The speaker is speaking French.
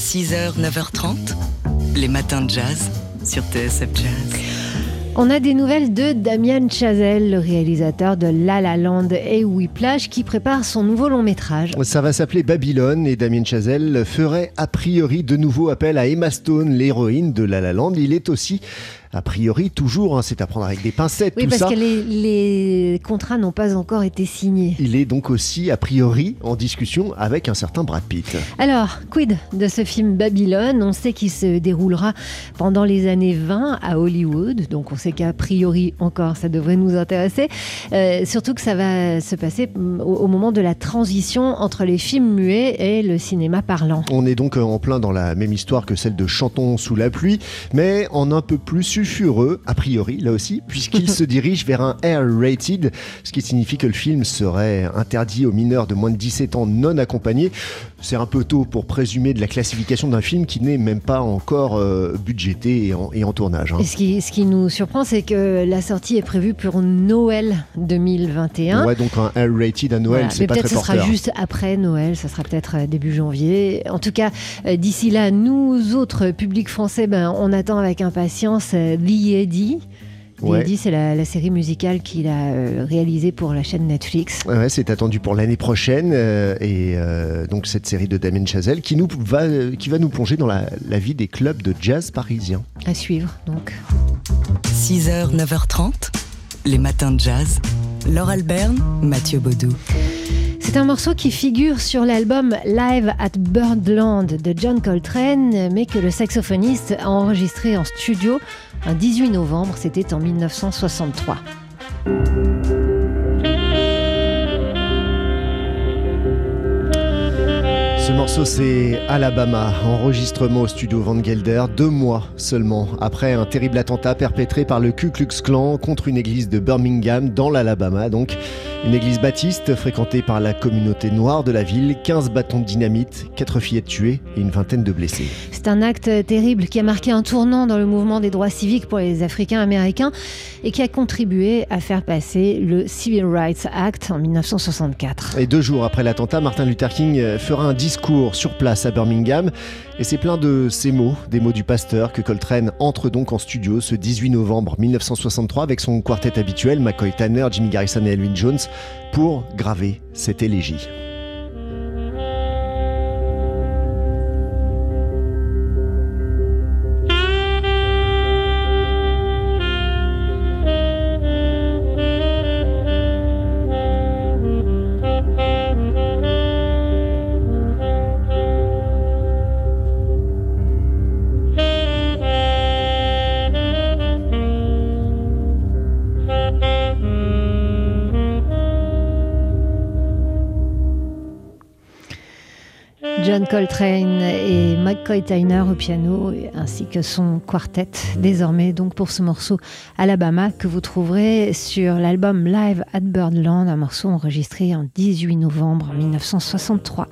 6h, 9h30, les matins de jazz sur TSF Jazz. On a des nouvelles de Damien Chazelle, le réalisateur de La La Land et Whiplash, qui prépare son nouveau long métrage. Ça va s'appeler Babylone et Damien Chazelle ferait a priori de nouveau appel à Emma Stone, l'héroïne de La La Land. Il est aussi a priori, toujours, hein, c'est à prendre avec des pincettes. Oui, tout parce ça. que les, les contrats n'ont pas encore été signés. Il est donc aussi, a priori, en discussion avec un certain Brad Pitt. Alors, quid de ce film Babylone? On sait qu'il se déroulera pendant les années 20 à Hollywood, donc on sait qu'a priori encore ça devrait nous intéresser. Euh, surtout que ça va se passer mm, au, au moment de la transition entre les films muets et le cinéma parlant. On est donc en plein dans la même histoire que celle de Chantons sous la pluie, mais en un peu plus sulfureux, a priori, là aussi, puisqu'il se dirige vers un R-rated, ce qui signifie que le film serait interdit aux mineurs de moins de 17 ans non accompagnés. C'est un peu tôt pour présumer de la classification d'un film qui n'est même pas encore euh, budgété et en, et en tournage. hein. Et ce qui, ce qui nous surprend, c'est que la sortie est prévue pour Noël 2021. Ouais, donc un R-rated à Noël, Voilà. c'est pas peut-être très ce sera porteur. juste après Noël, ça sera peut-être euh, début janvier. En tout cas, euh, d'ici là, nous autres, public français, ben, on attend avec impatience euh, Ouais. C'est la, la série musicale qu'il a euh, réalisée pour la chaîne Netflix. Ouais, ouais, c'est attendu pour l'année prochaine euh, et euh, donc cette série de Damien Chazelle qui nous va qui va nous plonger dans la, la vie des clubs de jazz parisiens. À suivre, donc. 6h, 9h30, les matins de jazz. Laure Alberne, Mathieu Baudou. C'est un morceau qui figure sur l'album Live at Birdland de John Coltrane, mais que le saxophoniste a enregistré en studio un 18 novembre, c'était en 1963. Ce morceau c'est Alabama, enregistrement au studio Van Gelder, deux mois seulement après un terrible attentat perpétré par le Ku Klux Klan contre une église de Birmingham dans l'Alabama, donc une église baptiste fréquentée par la communauté noire de la ville, 15 bâtons de dynamite, 4 fillettes tuées et une vingtaine de blessés. C'est un acte terrible qui a marqué un tournant dans le mouvement des droits civiques pour les Africains américains et qui a contribué à faire passer le Civil Rights Act en 1964. Et deux jours après l'attentat, Martin Luther King fera un sur place à Birmingham. Et c'est plein de ces mots, des mots du pasteur, que Coltrane entre donc en studio ce 18 novembre 1963 avec son quartet habituel, McCoy Tanner, Jimmy Garrison et Elvin Jones, pour graver cette élégie. John Coltrane et McCoy Tyner au piano, ainsi que son quartet, désormais donc pour ce morceau Alabama que vous trouverez sur l'album Live at Birdland, un morceau enregistré en 18 novembre 1963.